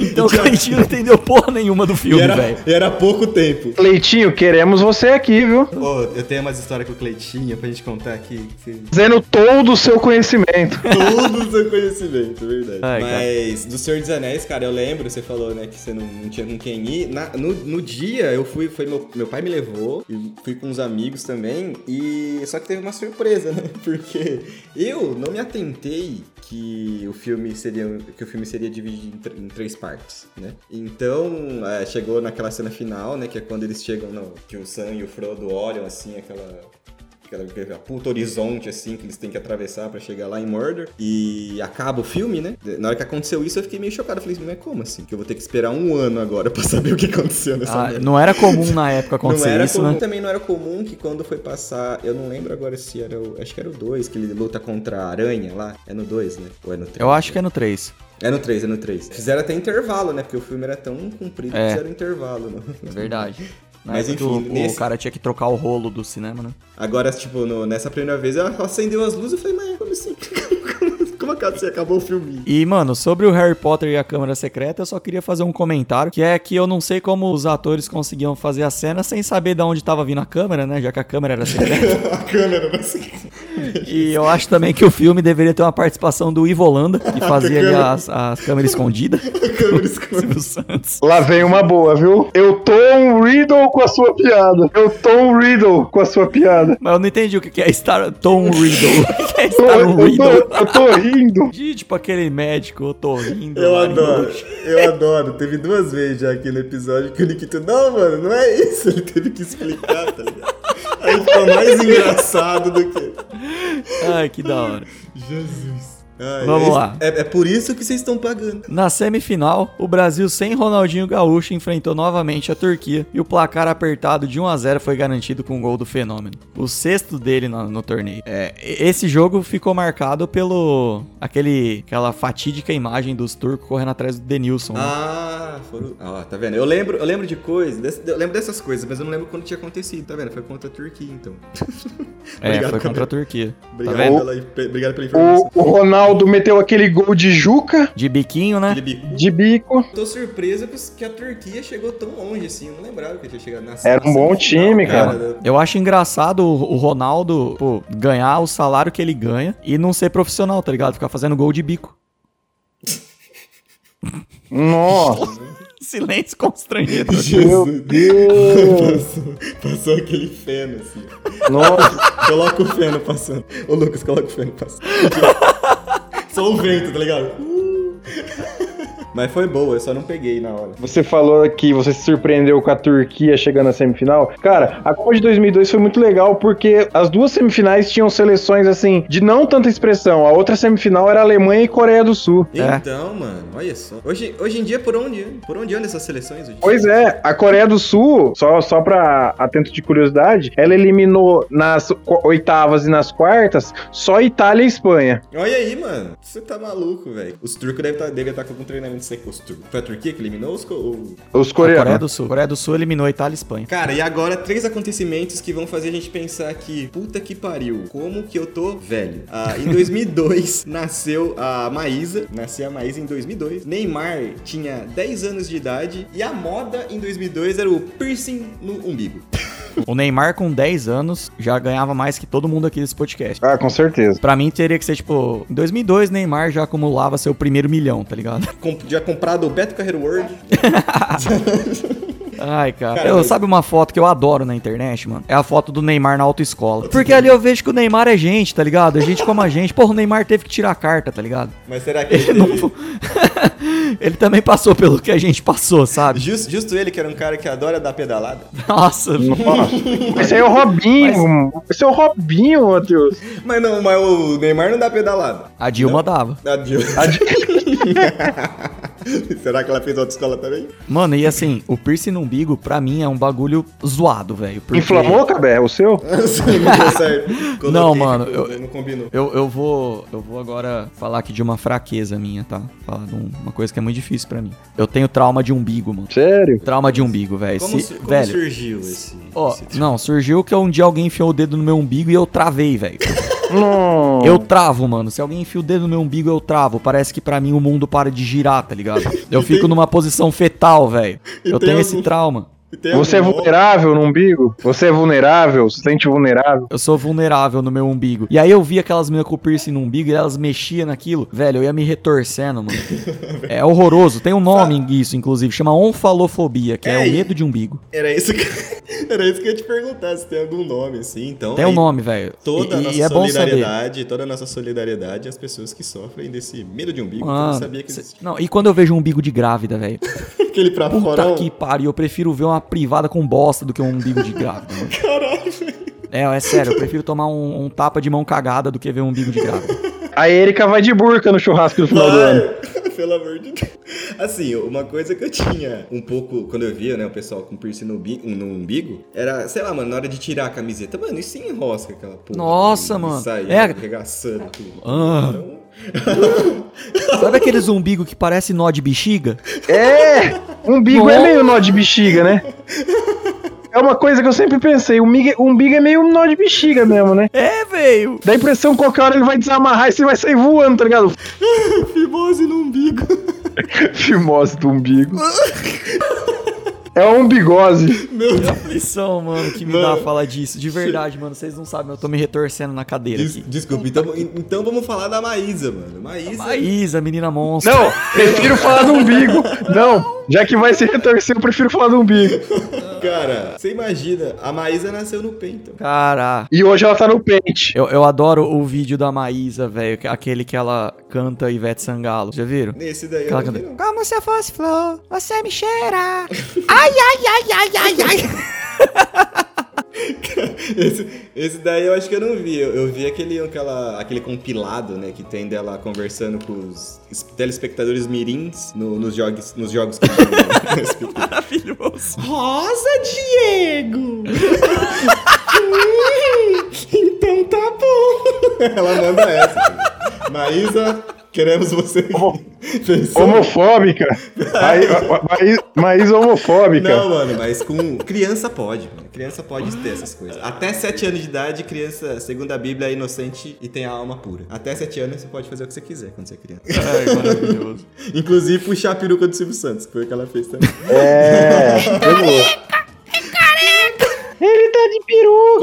Então o Cleitinho não entendeu porra nenhuma do filme, velho. e era pouco tempo. Cleitinho, queremos você aqui, viu? Ô, eu tenho umas histórias com o Cleitinho pra gente contar aqui. Dizendo todo o seu conhecimento. Todo o seu conhecimento, verdade. Ai, cara. Mas do Senhor dos Anéis, cara, eu lembro, você falou, né, que você não, não tinha com quem ir. Na- no, no dia, eu fui, foi meu, meu pai me levou, e fui com uns amigos também, e só que teve uma surpresa, né? [laughs] Porque eu não me atentei que o filme seria que o filme seria dividido em, em três partes, né? Então, é, chegou naquela cena final, né, que é quando eles chegam no que o Sam e o Frodo olham assim aquela aquela puta horizonte assim que eles têm que atravessar pra chegar lá em Mordor e acaba o filme, né? Na hora que aconteceu isso eu fiquei meio chocado, falei, mas como assim? Que eu vou ter que esperar um ano agora pra saber o que aconteceu nessa Ah, merda. não era comum na época [laughs] Não acontecer era isso, comum, né? também não era comum que quando foi passar, eu não lembro agora se era o, acho que era o 2, que ele luta contra a aranha lá, é no 2, né? Ou é no 3? Eu acho que é no 3. É no 3, é no 3. Fizeram até intervalo, né? Porque o filme era tão comprido É. que fizeram intervalo. Né? É verdade. [laughs] Mas época enfim, o, nesse- o cara tinha que trocar o rolo do cinema, né? Agora, tipo, no- nessa primeira vez, ela acendeu as luzes e falei, mas como assim? [laughs] Como assim acabou o filme? E, mano, sobre o Harry Potter e a Câmara Secreta, eu só queria fazer um comentário, que é que eu não sei como os atores conseguiam fazer a cena sem saber de onde tava vindo a câmera, né? Já que a câmera era secreta. [laughs] a câmera, né? e eu acho também que o filme deveria ter uma participação do Ivo Holanda, que [laughs] fazia ali câmera- as, as câmeras escondidas. [laughs] câmera escondida. Santos. Lá vem uma boa, viu? Eu tô um Riddle com a sua piada. Eu tô um Riddle com a sua piada. Mas eu não entendi o que é Star Tom Riddle. O que é Eu, Star eu, tô, Riddle? eu tô rindo. De, tipo aquele médico, eu tô rindo. Eu adoro, [laughs] eu adoro. Teve duas vezes já aqui no episódio que o Nikito, não, mano, não é isso. Ele teve que explicar, tá ligado? Aí ficou mais engraçado do que. Ai, que da hora. Jesus. Ai, Vamos é- lá. É, é por isso que vocês estão pagando. Na semifinal, o Brasil sem Ronaldinho Gaúcho enfrentou novamente a Turquia e o placar apertado de 1 a 0 foi garantido com o gol do Fenômeno. O sexto dele no, no torneio. É, esse jogo ficou marcado pelo aquele aquela fatídica imagem dos turcos correndo atrás do Denilson. né? Ah, foram. Ah, tá vendo? Eu lembro, eu lembro de coisas, eu lembro dessas coisas, mas eu não lembro quando tinha acontecido, tá vendo? Foi contra a Turquia, então. [laughs] é, obrigado, foi contra a Turquia. Obrigado, tá vendo? pela, pe- obrigado pela informação. O, o Ronaldo meteu aquele gol de Juca, De biquinho, né? Aquele bico. de bico. Tô surpreso que a Turquia chegou tão longe assim. Eu não lembrava que tinha chegado na Era um bom time, cara. da- Eu acho engraçado o, Ronaldo pô, ganhar o salário que ele ganha e não ser profissional, tá ligado? Ficar fazendo gol de bico. Nossa, [laughs] Silêncio constrangido. meu Deus. Passou, passou aquele feno assim. Nossa. Coloca o feno passando. Ô Lucas, coloca o feno passando. Só o vento, tá ligado? [laughs] Mas foi boa, eu só não peguei na hora. Você falou que você se surpreendeu com a Turquia chegando na semifinal. Cara, a Copa de 2002 foi muito legal porque as duas semifinais tinham seleções assim de não tanta expressão. A outra semifinal era Alemanha e Coreia do Sul. Então, mano, olha só. Hoje, hoje em dia, por onde? Por onde andam essas seleções hoje? Pois é, a Coreia do Sul, só, só pra atento de curiosidade, ela eliminou nas oitavas e nas quartas só Itália e Espanha. Olha aí, mano. Você tá maluco, velho. Os turcos devem estar deve tá com algum treinamento seco. Os turcos. Foi a Turquia que eliminou os. co- Os A Coreia coreanos. do Sul. Coreia do Sul eliminou Itália e Espanha. Cara, e agora três acontecimentos que vão fazer a gente pensar que, puta que pariu, como que eu tô velho. Ah, em [laughs] 2002 nasceu a Maísa, nasceu a Maísa em 2002. Neymar tinha 10 anos de idade e a moda em 2002 era o piercing no umbigo. O Neymar, com 10 anos, já ganhava mais que todo mundo aqui desse podcast. Ah, com certeza. Pra mim, teria que ser, tipo, em 2002, Neymar já acumulava seu primeiro milhão, tá ligado? Com- Já comprado o Beto Carreiro World. [laughs] Ai, cara. Cara, eu, mas- sabe uma foto que eu adoro na internet, mano? É a foto do Neymar na autoescola. Porque ali eu vejo que o Neymar é gente, tá ligado? É gente como a gente. Porra, o Neymar teve que tirar a carta, tá ligado? Mas será que ele Ele, não... teve- [laughs] ele também passou pelo que a gente passou, sabe? Justo, justo ele, que era um cara que adora dar pedalada. Nossa, Esse aí é o Robinho. Esse é o Robinho, Matheus. Mas não, mas o Neymar não dá pedalada. a Dilma dava. A Dilma. [laughs] [laughs] Será que ela fez autoescola também? Mano, e assim, o piercing no umbigo, pra mim, é um bagulho zoado, velho. porque- Inflamou, [laughs] Cabé? O seu? não deu certo. Coloquei, Não, mano, eu- não combinou. Eu, eu vou eu vou agora falar aqui de uma fraqueza minha, tá? Falar de um- uma coisa que é muito difícil pra mim. Eu tenho trauma de umbigo, mano. Sério? Trauma de umbigo, velho. Como, Se- como velho, surgiu esse... ó, esse- não, surgiu que um dia alguém enfiou o dedo no meu umbigo e eu travei, velho. Não. Eu travo, mano. Se alguém enfia o dedo no meu umbigo, eu travo. Parece que pra mim o mundo para de girar, tá ligado? Eu [laughs] fico numa posição fetal, velho. Eu tenho esse trauma. Você é vulnerável no umbigo? Você é vulnerável? Se sente vulnerável? Eu sou vulnerável no meu umbigo. E aí eu vi aquelas meninas com piercing no umbigo e elas mexiam naquilo. Velho, eu ia me retorcendo, mano. [laughs] É horroroso. Tem um nome isso, inclusive. Chama onfalofobia, que é, É, o medo de umbigo. Era isso, que... [laughs] Era isso que eu ia te perguntar, se tem algum nome assim. Então, Tem um nome, velho. Toda E- a e, nossa é bom saber. solidariedade, toda a nossa solidariedade às pessoas que sofrem desse medo de umbigo, que eu não Mano, sabia que existia. não, e quando eu vejo um umbigo de grávida, velho? [laughs] Aquele pra Puta fora. que pariu, eu prefiro ver uma privada com bosta do que um umbigo de grávida, mano. [laughs] Caralho, velho. É, é sério, eu prefiro tomar um, um tapa de mão cagada do que ver um umbigo de grávida. A Erika vai de burca no churrasco no final do ano. [laughs] Pelo amor de Deus. Assim, uma coisa que eu tinha um pouco, quando eu via, né, o pessoal com piercing no umbigo, no umbigo, era, sei lá, mano, na hora de tirar a camiseta, mano, isso enrosca aquela porra. Nossa, mano. Sai É. arregaçando tudo. Ah. Então, [laughs] Sabe aqueles umbigo que parece nó de bexiga? É! Umbigo é Nossa. meio nó de bexiga, né? É uma coisa que eu sempre pensei. O umbigo, é meio nó de bexiga mesmo, né? É, velho. Dá a impressão que qualquer hora ele vai desamarrar e você vai sair voando, tá ligado? [laughs] fimose no umbigo. [laughs] Fimose do umbigo. É uma umbigose. [laughs] Que aflição, mano, que me Mano. dá falar disso. De verdade, mano, vocês não sabem, eu tô me retorcendo na cadeira Des- aqui. desculpa, então, então vamos falar da Maísa, mano. Maísa. Maísa, menina monstro. Não, prefiro falar do umbigo. [laughs] Não, já que vai se retorcer, eu prefiro falar do umbigo. [laughs] Cara, você imagina, a Maísa nasceu no peito. Cara, E hoje ela tá no pente. eu, eu adoro o vídeo da Maísa, velho, que- aquele que ela canta Ivete Sangalo. Já viram? Nesse daí Aquela eu não vi, canta, não. Como se eu fosse flor, você me cheira. [laughs] Ai, ai, ai, ai, ai, ai. [laughs] Esse, esse daí eu acho que eu não vi. Eu, eu vi aquele, aquela, aquele compilado, né, que tem dela conversando com os es- telespectadores mirins no- nos, jogos, nos jogos que [laughs] Maravilhoso. Rosa Diego! Hum, [laughs] então tá bom. Ela manda essa. Maísa, queremos você. [laughs] Pensou? Homofóbica. [laughs] Aí, Maís homofóbica. Não, mano, mas com criança pode, mano. Criança pode ter essas coisas. Até 7 anos de idade, criança, segundo a Bíblia, é inocente e tem a alma pura. Até 7 anos você pode fazer o que você quiser quando você é criança. Ai, maravilhoso. [laughs] Inclusive puxar a peruca do Silvio Santos, que foi o que ela fez também. É.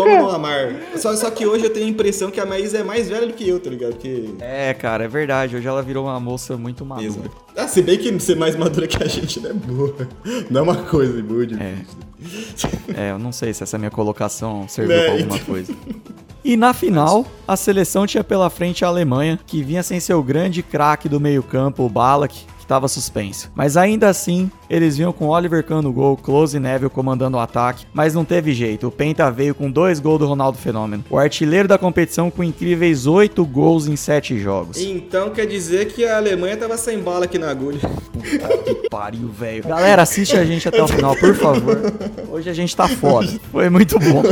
Como não amar? Só, só que hoje eu tenho a impressão que a Maísa é mais velha do que eu, tá ligado? Que. É, cara, é verdade. Hoje ela virou uma moça muito madura. Mesmo. Ah, se bem que ser mais madura que a gente não é boa. Não é uma coisa boa de É. É, eu não sei se essa minha colocação serviu Né, pra alguma então. coisa. E na final, a seleção tinha pela frente a Alemanha, que vinha sem seu grande craque do meio-campo, o Balak, que estava suspenso. Mas ainda assim, eles vinham com Oliver Kahn no gol, Close e Neville comandando o ataque, mas não teve jeito. O Penta veio com dois gols do Ronaldo Fenômeno. O artilheiro da competição com incríveis oito gols em sete jogos. Então quer dizer que a Alemanha tava sem bala aqui na agulha. Puta que [laughs] pariu, velho. Galera, assiste a gente até o final, por favor. Hoje a gente tá foda. Foi muito bom.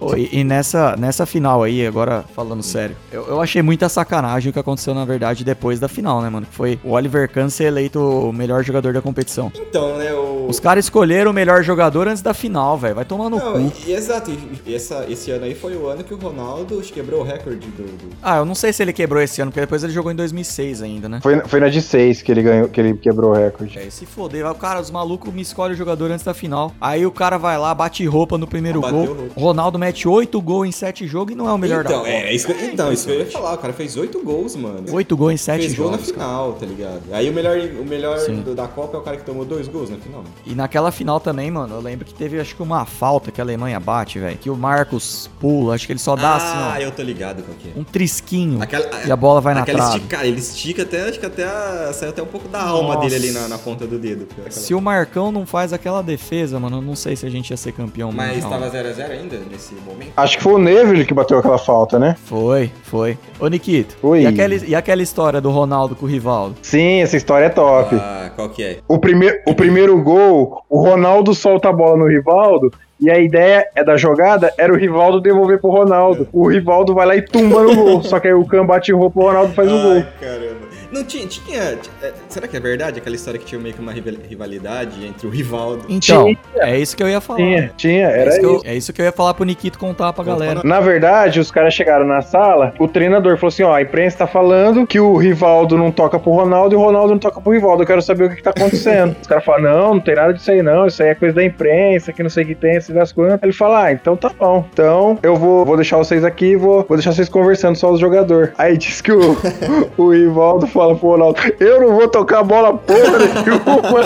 Ô, e, e nessa, nessa final aí, agora falando sério, eu, eu achei muita sacanagem o que aconteceu, na verdade, depois da final, né, mano? Foi o Oliver Kahn ser eleito o melhor jogador da competição. Então, né, o... Os caras escolheram o melhor jogador antes da final, velho. Vai tomar no Não, cu. e, e exato, e, essa, esse ano aí foi o ano que o Ronaldo quebrou o recorde do, do- Ah, eu não sei se ele quebrou esse ano, porque depois ele jogou em 2006 ainda, né? Foi, foi na de 6 que ele ganhou, que ele quebrou o recorde. É, se foder, vai- cara, os malucos me escolhem o jogador antes da final. Aí o cara vai lá, bate roupa no primeiro Bateu gol. roupa. Ronaldo mete 8 gols em 7 jogos e não é o melhor Então, da é, Copa. é isso que, então, isso que eu ia falar, o cara fez oito gols, mano. 8 gols em 7 Fez gol na jogos. cara. final, tá ligado? Aí o melhor, o melhor do- da Copa é o cara que tomou dois gols na final. E naquela final também, mano, eu lembro que teve acho que uma falta que a Alemanha bate, velho. Que o Marcos pula, acho que ele só dá ah, assim, eu tô ligado é. ó. Um trisquinho. Aquela, e a bola vai na trave. estica, ele estica até, acho que até a- sai até um pouco da alma Nossa. dele ali na, na ponta do dedo. Aquela- Se o Marcão não faz aquela defesa, mano, eu não sei se a gente ia ser campeão Mas mundial. tava 0x0 ainda nesse momento? Acho que foi o Neville que bateu aquela falta, né? Foi, foi. Ô, Nikito, Oi. E, aquela, e aquela história do Ronaldo com o Rivaldo? Sim, essa história é top. Ah, qual que é? O, primeir, o primeiro gol, o Ronaldo solta a bola no Rivaldo. E a ideia é da jogada era o Rivaldo devolver pro Ronaldo. O Rivaldo vai lá e tumba no gol. Só que aí o Cam bate roupa, o Ronaldo faz o gol. Ai, caramba. Não tinha, tinha. é, será que é verdade aquela história que tinha meio que uma rival- rivalidade entre o Rivaldo? Então, Tinha. é isso que eu ia falar. Tinha, tinha, É era isso, que eu, isso. é isso que eu ia falar pro Nikito contar pra galera. Na verdade, os caras chegaram na sala, o treinador falou assim: ó, a imprensa tá falando que o Rivaldo não toca pro Ronaldo e o Ronaldo não toca pro Rivaldo. Eu quero saber o que, que tá acontecendo. os caras falam: não, não tem nada disso aí, não. Isso aí é coisa da imprensa, que não sei o que tem, sei das quantas. Ele fala: ah, então tá bom. Então eu vou, vou deixar vocês aqui e vou, vou deixar vocês conversando só os jogadores. Aí diz que o, [laughs] o Rivaldo fala pro Ronaldo: eu não vou tocar a bola porra nenhuma.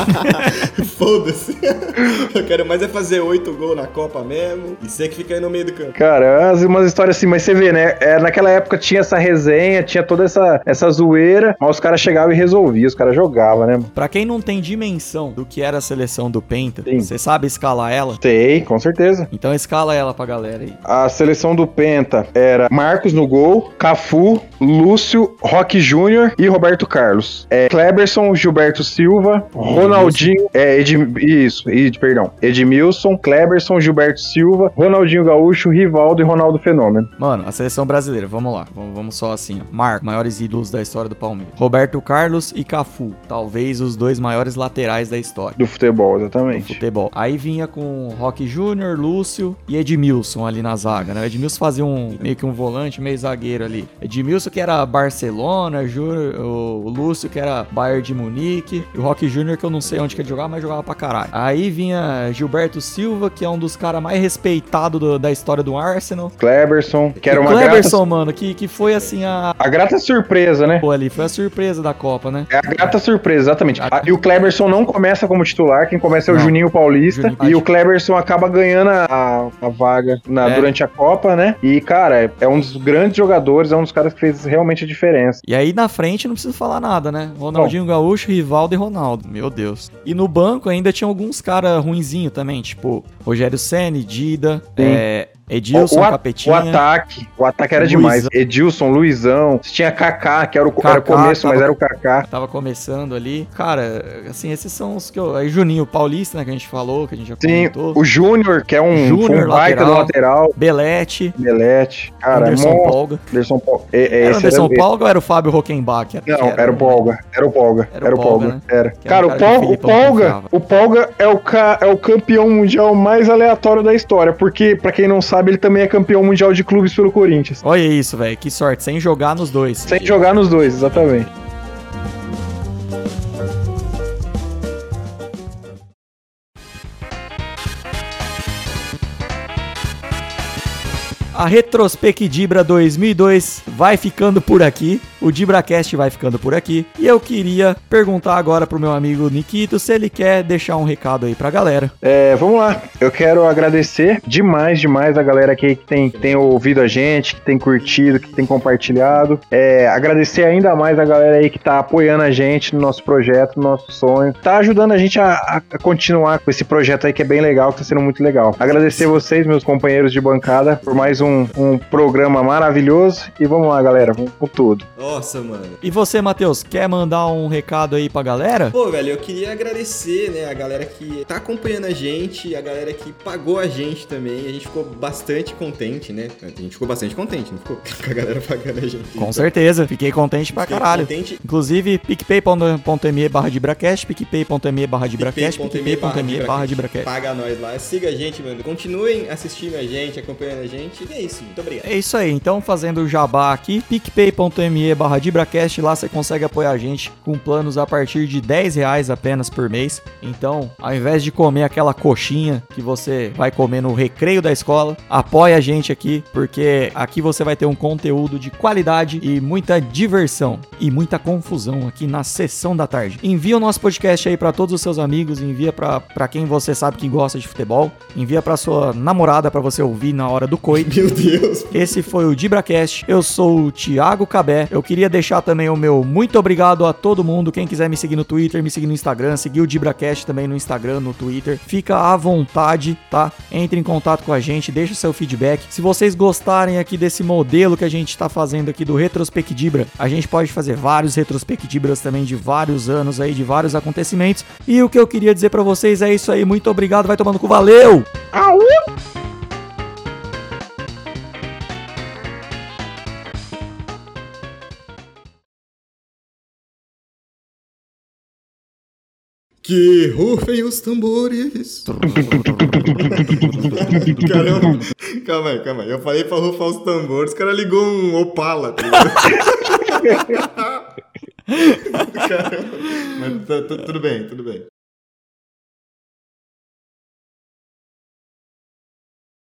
[laughs] Foda-se. Eu quero mais é fazer oito gols na Copa mesmo. E você que fica aí no meio do campo. Cara, umas, umas histórias assim, mas você vê, né? É, naquela época tinha essa resenha, tinha toda essa, essa zoeira, mas os caras chegavam e resolviam, os caras jogavam, né? Pra quem não tem dimensão do que era a seleção do Penta, Sim. você sabe escalar ela? Sei, com certeza. Então escala ela pra galera aí. A seleção do Penta era Marcos no gol, Cafu, Lúcio, Roque Júnior e Roberto Carlos. É, Kleberson, Gilberto Silva, Ronaldinho, é, Ed, isso, Ed, perdão, Edmilson, Kleberson, Gilberto Silva, Ronaldinho Gaúcho, Rivaldo e Ronaldo Fenômeno. Mano, a seleção brasileira, vamos lá. Vamos, vamos só assim, ó. Marco, maiores ídolos da história do Palmeiras. Roberto Carlos e Cafu, talvez os dois maiores laterais da história. Do futebol, do exatamente. futebol. Aí vinha com Roque Júnior, Lúcio e Edmilson ali na zaga, né? O Edmilson fazia um meio que um volante, meio zagueiro ali. Edmilson que era Barcelona, Júnior, o Lúcio que era Bayern de Munique, e o Roque Júnior que eu não sei onde que ele jogava, mas jogava pra caralho. Aí vinha Gilberto Silva, que é um dos caras mais respeitados do- da história do Arsenal. Kleberson, que era uma Cleberson, grata, mano, que, que foi assim a... a grata surpresa, né? Pô, ali, foi a surpresa da Copa, né? É a grata surpresa, exatamente. Ah, E o Kleberson não começa como titular, quem começa é o Não. Juninho Paulista. Juninho e o Kleberson acaba ganhando a, a vaga na- É. durante a Copa, né? E, cara, é, é um dos grandes jogadores, é um dos caras que fez realmente a diferença. E aí na frente não precisa falar nada, né? Ronaldinho Gaúcho, Rivaldo e Ronaldo. Meu Deus. E no banco ainda tinha alguns caras ruinzinho também, tipo Rogério Ceni, Dida, é, Edilson, o, a- Capetinha. o ataque, o ataque era Luizão. demais. Edilson, Luizão, tinha Kaká, que era o, era o Kaká, começo, mas tava- era o Kaká. Tava começando ali. Cara, assim, esses são os que eu. Aí Juninho Paulista, né? Que a gente falou, que a gente já Sim, comentou. o Júnior, que é um, Júnior, foi um baita do lateral. Belete, Belete, cara, Anderson monstro. Polga. Anderson Polga. É, é, Era Anderson era- Polga ou era o Fábio Rockenbach? Não, era, o Polga. Era o Polga. Era o Era Polga, né? Era. Era Cara, o cara o Polga, o Polga é o, ca- é o campeão mundial mais aleatório da história, porque, pra quem não sabe, ele também é campeão mundial de clubes pelo Corinthians. Olha isso, velho. Que sorte, sem jogar nos dois. Sem jogar nos dois, exatamente. A Retrospecdibra 2002 vai ficando por aqui. O DibraCast vai ficando por aqui. E eu queria perguntar agora pro meu amigo Nikito se ele quer deixar um recado aí pra galera. É, vamos lá. Eu quero agradecer demais, demais a galera aqui que tem, que tem ouvido a gente, que tem curtido, que tem compartilhado. É, agradecer ainda mais a galera aí que tá apoiando a gente no nosso projeto, no nosso sonho. Tá ajudando a gente a, a continuar com esse projeto aí que é bem legal, que tá sendo muito legal. Agradecer vocês, meus companheiros de bancada, por mais um, um programa maravilhoso. E vamos lá, galera. Vamos com tudo. Nossa, mano. E você, Matheus, quer mandar um recado aí pra galera? Pô, velho, eu queria agradecer, né, a galera que tá acompanhando a gente, a galera que pagou a gente também. A gente ficou bastante contente, né? A gente ficou bastante contente, não ficou? Com a galera pagando a gente. Com certeza, fiquei contente pra Fiquei caralho. contente. Inclusive, picpay.me barra dibracast, picpay.me barra dibracast, PicPay.me picpay.me barra dibracast. Paga nós lá, siga a gente, mano. Continuem assistindo a gente, acompanhando a gente. E é isso, muito obrigado. É isso aí, então fazendo o jabá aqui, picpay.me barra dibracast, lá você consegue apoiar a gente com planos a partir de 10 reais apenas por mês. Então, ao invés de comer aquela coxinha que você vai comer no recreio da escola, apoia a gente aqui, porque aqui você vai ter um conteúdo de qualidade e muita diversão e muita confusão aqui na sessão da tarde. Envia o nosso podcast aí pra todos os seus amigos, envia pra pra quem você sabe que gosta de futebol, envia pra sua namorada pra você ouvir na hora do coito. Meu Deus. Esse foi o DibraCast. Eu sou o Thiago Cabé. Eu queria deixar também o meu muito obrigado a todo mundo. Quem quiser me seguir no Twitter, me seguir no Instagram, seguir o DibraCast também no Instagram, no Twitter. Fica à vontade, tá? Entre em contato com a gente, deixa o seu feedback. Se vocês gostarem aqui desse modelo que a gente tá fazendo aqui do Retrospectibra, a gente pode fazer vários Retrospectibras também de vários anos aí, de vários acontecimentos. E o que eu queria dizer pra vocês é isso aí. Muito obrigado, vai tomando com valeu! Que rufem os tambores. Caramba. Calma aí, calma aí. Eu falei pra rufar os tambores, o cara ligou um Opala. Tá? Caramba. Mas tá- tá- tudo bem, tudo bem.